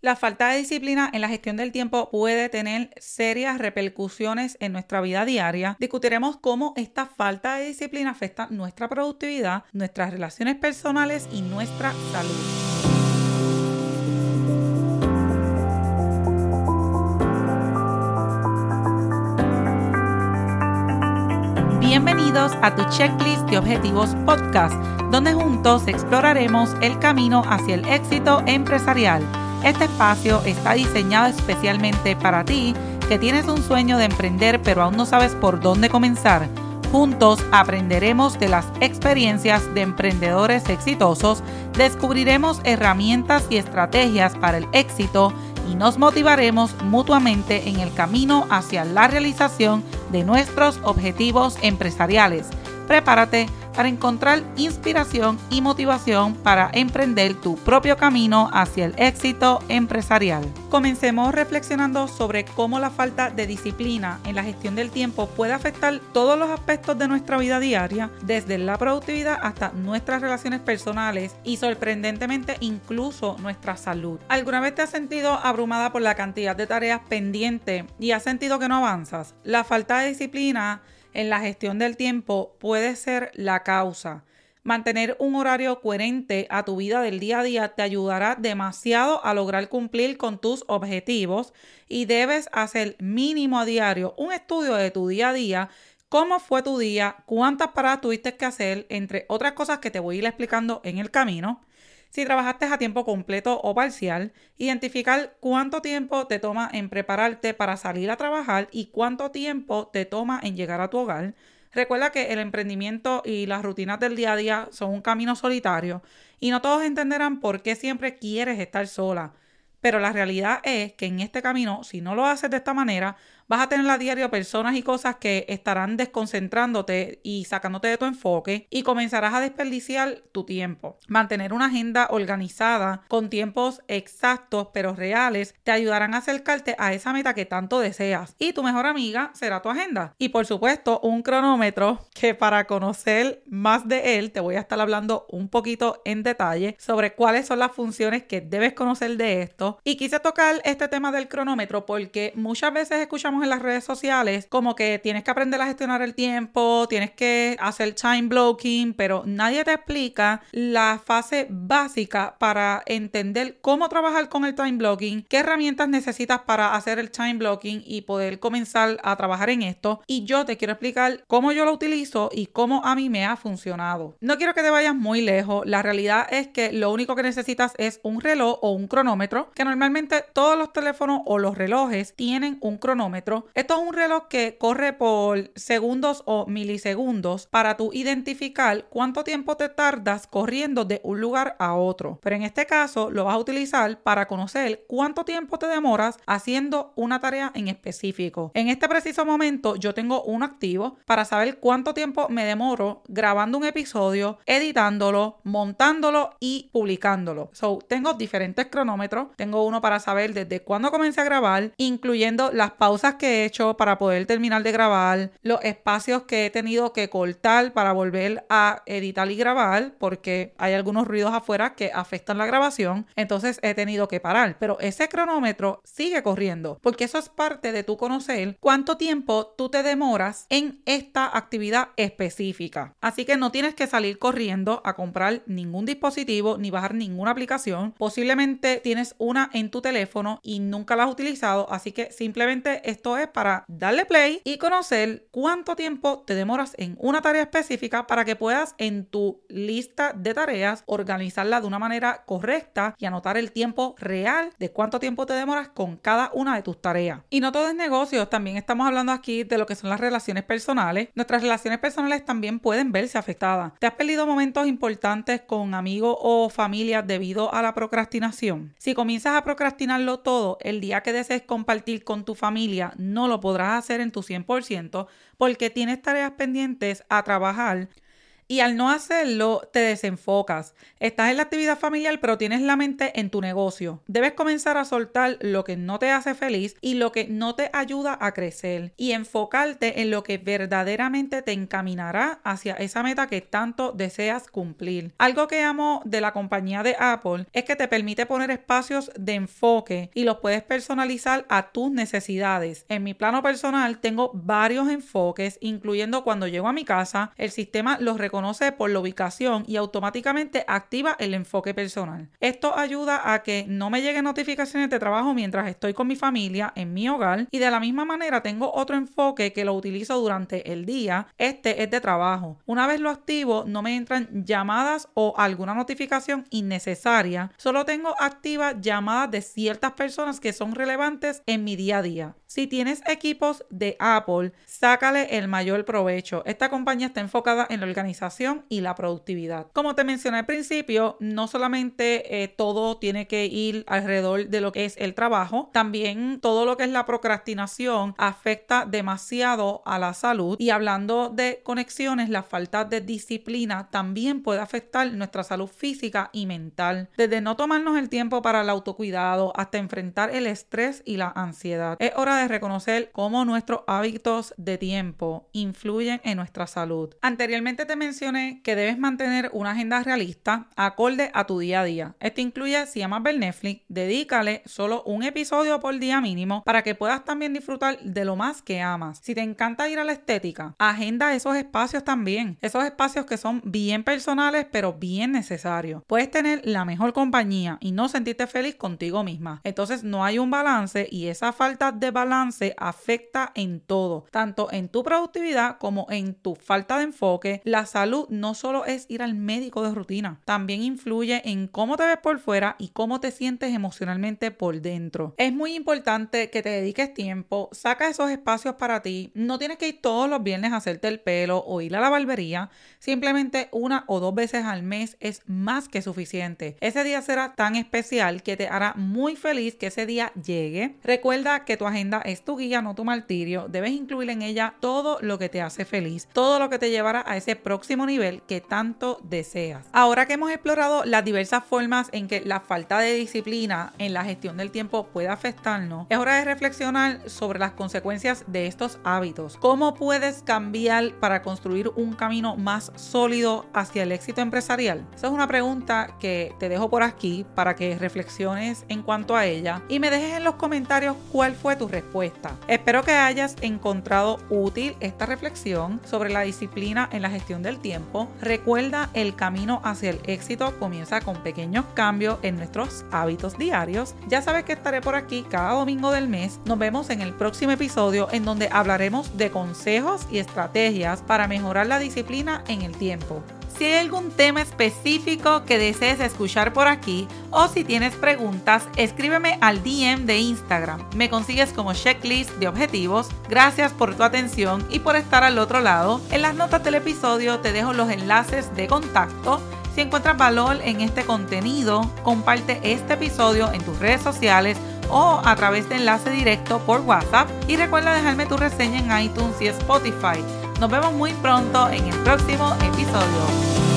La falta de disciplina en la gestión del tiempo puede tener serias repercusiones en nuestra vida diaria. Discutiremos cómo esta falta de disciplina afecta nuestra productividad, nuestras relaciones personales y nuestra salud. Bienvenidos a tu checklist de objetivos podcast, donde juntos exploraremos el camino hacia el éxito empresarial este espacio está diseñado especialmente para ti que tienes un sueño de emprender pero aún no sabes por dónde comenzar. Juntos aprenderemos de las experiencias de emprendedores exitosos, descubriremos herramientas y estrategias para el éxito y nos motivaremos mutuamente en el camino hacia la realización de nuestros objetivos empresariales. Prepárate para encontrar inspiración y motivación para emprender tu propio camino hacia el éxito empresarial. Comencemos reflexionando sobre cómo la falta de disciplina en la gestión del tiempo puede afectar todos los aspectos de nuestra vida diaria, desde la productividad hasta nuestras relaciones personales y sorprendentemente incluso nuestra salud. ¿Alguna vez te has sentido abrumada por la cantidad de tareas pendientes y has sentido que no avanzas? La falta de disciplina en la gestión del tiempo puede ser la causa. Mantener un horario coherente a tu vida del día a día te ayudará demasiado a lograr cumplir con tus objetivos y debes hacer mínimo a diario un estudio de tu día a día, cómo fue tu día, cuántas paradas tuviste que hacer, entre otras cosas que te voy a ir explicando en el camino. Si trabajaste a tiempo completo o parcial, identificar cuánto tiempo te toma en prepararte para salir a trabajar y cuánto tiempo te toma en llegar a tu hogar. Recuerda que el emprendimiento y las rutinas del día a día son un camino solitario y no todos entenderán por qué siempre quieres estar sola. Pero la realidad es que en este camino, si no lo haces de esta manera, vas a tener a diario personas y cosas que estarán desconcentrándote y sacándote de tu enfoque y comenzarás a desperdiciar tu tiempo. Mantener una agenda organizada con tiempos exactos pero reales te ayudarán a acercarte a esa meta que tanto deseas y tu mejor amiga será tu agenda. Y por supuesto un cronómetro que para conocer más de él te voy a estar hablando un poquito en detalle sobre cuáles son las funciones que debes conocer de esto. Y quise tocar este tema del cronómetro porque muchas veces escuchamos en las redes sociales, como que tienes que aprender a gestionar el tiempo, tienes que hacer time blocking, pero nadie te explica la fase básica para entender cómo trabajar con el time blocking, qué herramientas necesitas para hacer el time blocking y poder comenzar a trabajar en esto. Y yo te quiero explicar cómo yo lo utilizo y cómo a mí me ha funcionado. No quiero que te vayas muy lejos, la realidad es que lo único que necesitas es un reloj o un cronómetro, que normalmente todos los teléfonos o los relojes tienen un cronómetro esto es un reloj que corre por segundos o milisegundos para tú identificar cuánto tiempo te tardas corriendo de un lugar a otro. Pero en este caso lo vas a utilizar para conocer cuánto tiempo te demoras haciendo una tarea en específico. En este preciso momento yo tengo uno activo para saber cuánto tiempo me demoro grabando un episodio, editándolo, montándolo y publicándolo. So, tengo diferentes cronómetros. Tengo uno para saber desde cuándo comencé a grabar, incluyendo las pausas que he hecho para poder terminar de grabar, los espacios que he tenido que cortar para volver a editar y grabar, porque hay algunos ruidos afuera que afectan la grabación, entonces he tenido que parar. Pero ese cronómetro sigue corriendo, porque eso es parte de tu conocer cuánto tiempo tú te demoras en esta actividad específica. Así que no tienes que salir corriendo a comprar ningún dispositivo ni bajar ninguna aplicación. Posiblemente tienes una en tu teléfono y nunca la has utilizado, así que simplemente esto es para darle play y conocer cuánto tiempo te demoras en una tarea específica para que puedas en tu lista de tareas organizarla de una manera correcta y anotar el tiempo real de cuánto tiempo te demoras con cada una de tus tareas. Y no todo es negocios, también estamos hablando aquí de lo que son las relaciones personales. Nuestras relaciones personales también pueden verse afectadas. ¿Te has perdido momentos importantes con amigos o familia debido a la procrastinación? Si comienzas a procrastinarlo todo el día que desees compartir con tu familia, no lo podrás hacer en tu 100% porque tienes tareas pendientes a trabajar Y al no hacerlo, te desenfocas. Estás en la actividad familiar, pero tienes la mente en tu negocio. Debes comenzar a soltar lo que no te hace feliz y lo que no te ayuda a crecer y enfocarte en lo que verdaderamente te encaminará hacia esa meta que tanto deseas cumplir. Algo que amo de la compañía de Apple es que te permite poner espacios de enfoque y los puedes personalizar a tus necesidades. En mi plano personal tengo varios enfoques, incluyendo cuando llego a mi casa, el sistema los reconoce por la ubicación y automáticamente activa el enfoque personal. Esto ayuda a que no me lleguen notificaciones de trabajo mientras estoy con mi familia en mi hogar y de la misma manera tengo otro enfoque que lo utilizo durante el día. Este es de trabajo. Una vez lo activo, no me entran llamadas o alguna notificación innecesaria. Solo tengo activas llamadas de ciertas personas que son relevantes en mi día a día. Si tienes equipos de Apple, sácale el mayor provecho. Esta compañía está enfocada en la organización y la productividad. Como te mencioné al principio, no solamente eh, todo tiene que ir alrededor de lo que es el trabajo, también todo lo que es la procrastinación afecta demasiado a la salud. Y hablando de conexiones, la falta de disciplina también puede afectar nuestra salud física y mental. Desde no tomarnos el tiempo para el autocuidado hasta enfrentar el estrés y la ansiedad. Es hora de reconocer cómo nuestros hábitos de tiempo influyen en nuestra salud. Anteriormente te mencioné que debes mantener una agenda realista acorde a tu día a día. Esto incluye, si amas ver Netflix, dedícale solo un episodio por día mínimo para que puedas también disfrutar de lo más que amas. Si te encanta ir a la estética, agenda esos espacios también. Esos espacios que son bien personales pero bien necesarios. Puedes tener la mejor compañía y no sentirte feliz contigo misma. Entonces no hay un balance y esa falta de balance afecta en todo, tanto en tu productividad como en tu falta de enfoque. La salud no solo es ir al médico de rutina, también influye en cómo te ves por fuera y cómo te sientes emocionalmente por dentro. Es muy importante que te dediques tiempo, saca esos espacios para ti. No tienes que ir todos los viernes a hacerte el pelo o ir a la barbería, simplemente una o dos veces al mes es más que suficiente. Ese día será tan especial que te hará muy feliz que ese día llegue. Recuerda que tu agenda es tu guía, no tu martirio. Debes incluir en ella todo lo que te hace feliz, todo lo que te llevará a ese próximo nivel que tanto deseas. Ahora que hemos explorado las diversas formas en que la falta de disciplina en la gestión del tiempo puede afectarnos, es hora de reflexionar sobre las consecuencias de estos hábitos. ¿Cómo puedes cambiar para construir un camino más sólido hacia el éxito empresarial? Esa es una pregunta que te dejo por aquí para que reflexiones en cuanto a ella y me dejes en los comentarios cuál fue tu respuesta Espero que hayas encontrado útil esta reflexión sobre la disciplina en la gestión del tiempo. Recuerda, el camino hacia el éxito comienza con pequeños cambios en nuestros hábitos diarios. Ya sabes que estaré por aquí cada domingo del mes. Nos vemos en el próximo episodio en donde hablaremos de consejos y estrategias para mejorar la disciplina en el tiempo. Si hay algún tema específico que desees escuchar por aquí o si tienes preguntas, escríbeme al DM de Instagram. Me consigues como checklist de objetivos. Gracias por tu atención y por estar al otro lado. En las notas del episodio te dejo los enlaces de contacto. Si encuentras valor en este contenido, comparte este episodio en tus redes sociales o a través de enlace directo por WhatsApp y recuerda dejarme tu reseña en iTunes y Spotify. Nos vemos muy pronto en el próximo episodio.